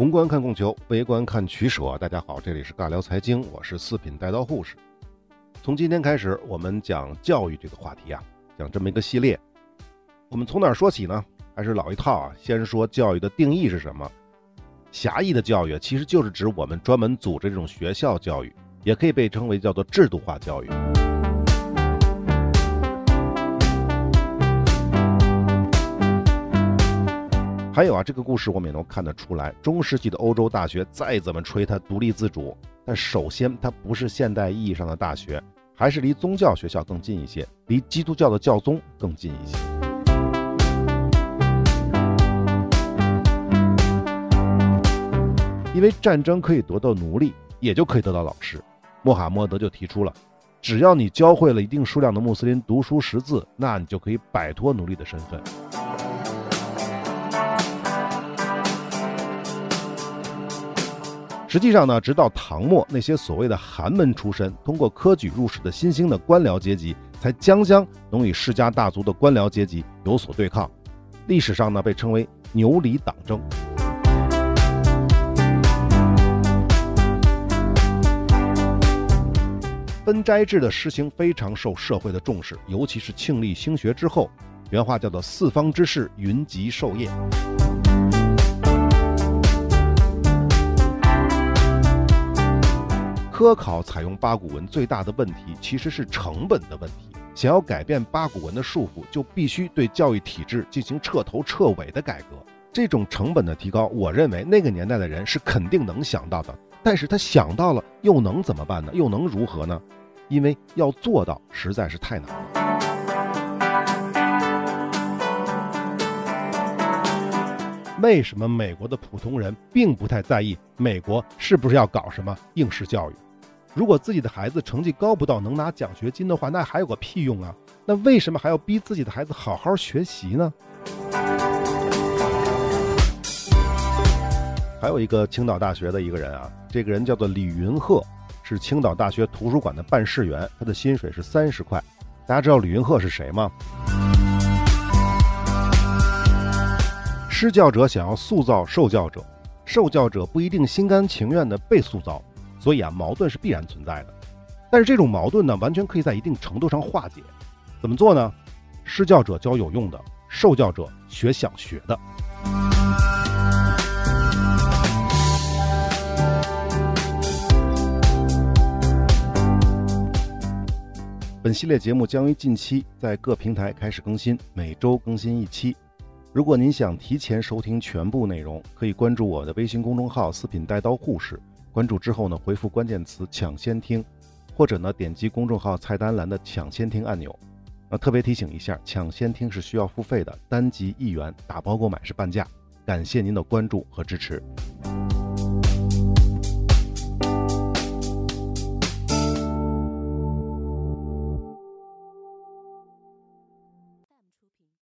宏观看供求，微观看取舍。大家好，这里是尬聊财经，我是四品带刀护士。从今天开始，我们讲教育这个话题啊，讲这么一个系列。我们从哪儿说起呢？还是老一套啊，先说教育的定义是什么？狭义的教育其实就是指我们专门组织这种学校教育，也可以被称为叫做制度化教育。还有啊，这个故事我们也能看得出来，中世纪的欧洲大学再怎么吹它独立自主，但首先它不是现代意义上的大学，还是离宗教学校更近一些，离基督教的教宗更近一些。因为战争可以得到奴隶，也就可以得到老师。穆罕默德就提出了，只要你教会了一定数量的穆斯林读书识字，那你就可以摆脱奴隶的身份。实际上呢，直到唐末，那些所谓的寒门出身、通过科举入仕的新兴的官僚阶级，才将将能与世家大族的官僚阶级有所对抗。历史上呢，被称为牛李党争。分斋制的实行非常受社会的重视，尤其是庆历兴学之后，原话叫做“四方之士云集授业”。科考采用八股文最大的问题其实是成本的问题。想要改变八股文的束缚，就必须对教育体制进行彻头彻尾的改革。这种成本的提高，我认为那个年代的人是肯定能想到的。但是他想到了，又能怎么办呢？又能如何呢？因为要做到实在是太难了。为什么美国的普通人并不太在意美国是不是要搞什么应试教育？如果自己的孩子成绩高不到能拿奖学金的话，那还有个屁用啊！那为什么还要逼自己的孩子好好学习呢？还有一个青岛大学的一个人啊，这个人叫做李云鹤，是青岛大学图书馆的办事员，他的薪水是三十块。大家知道李云鹤是谁吗？施教者想要塑造受教者，受教者不一定心甘情愿地被塑造。所以啊，矛盾是必然存在的，但是这种矛盾呢，完全可以在一定程度上化解。怎么做呢？施教者教有用的，受教者学想学的。本系列节目将于近期在各平台开始更新，每周更新一期。如果您想提前收听全部内容，可以关注我的微信公众号“四品带刀护士”。关注之后呢，回复关键词“抢先听”，或者呢点击公众号菜单栏的“抢先听”按钮。那特别提醒一下，抢先听是需要付费的，单集一元，打包购买是半价。感谢您的关注和支持。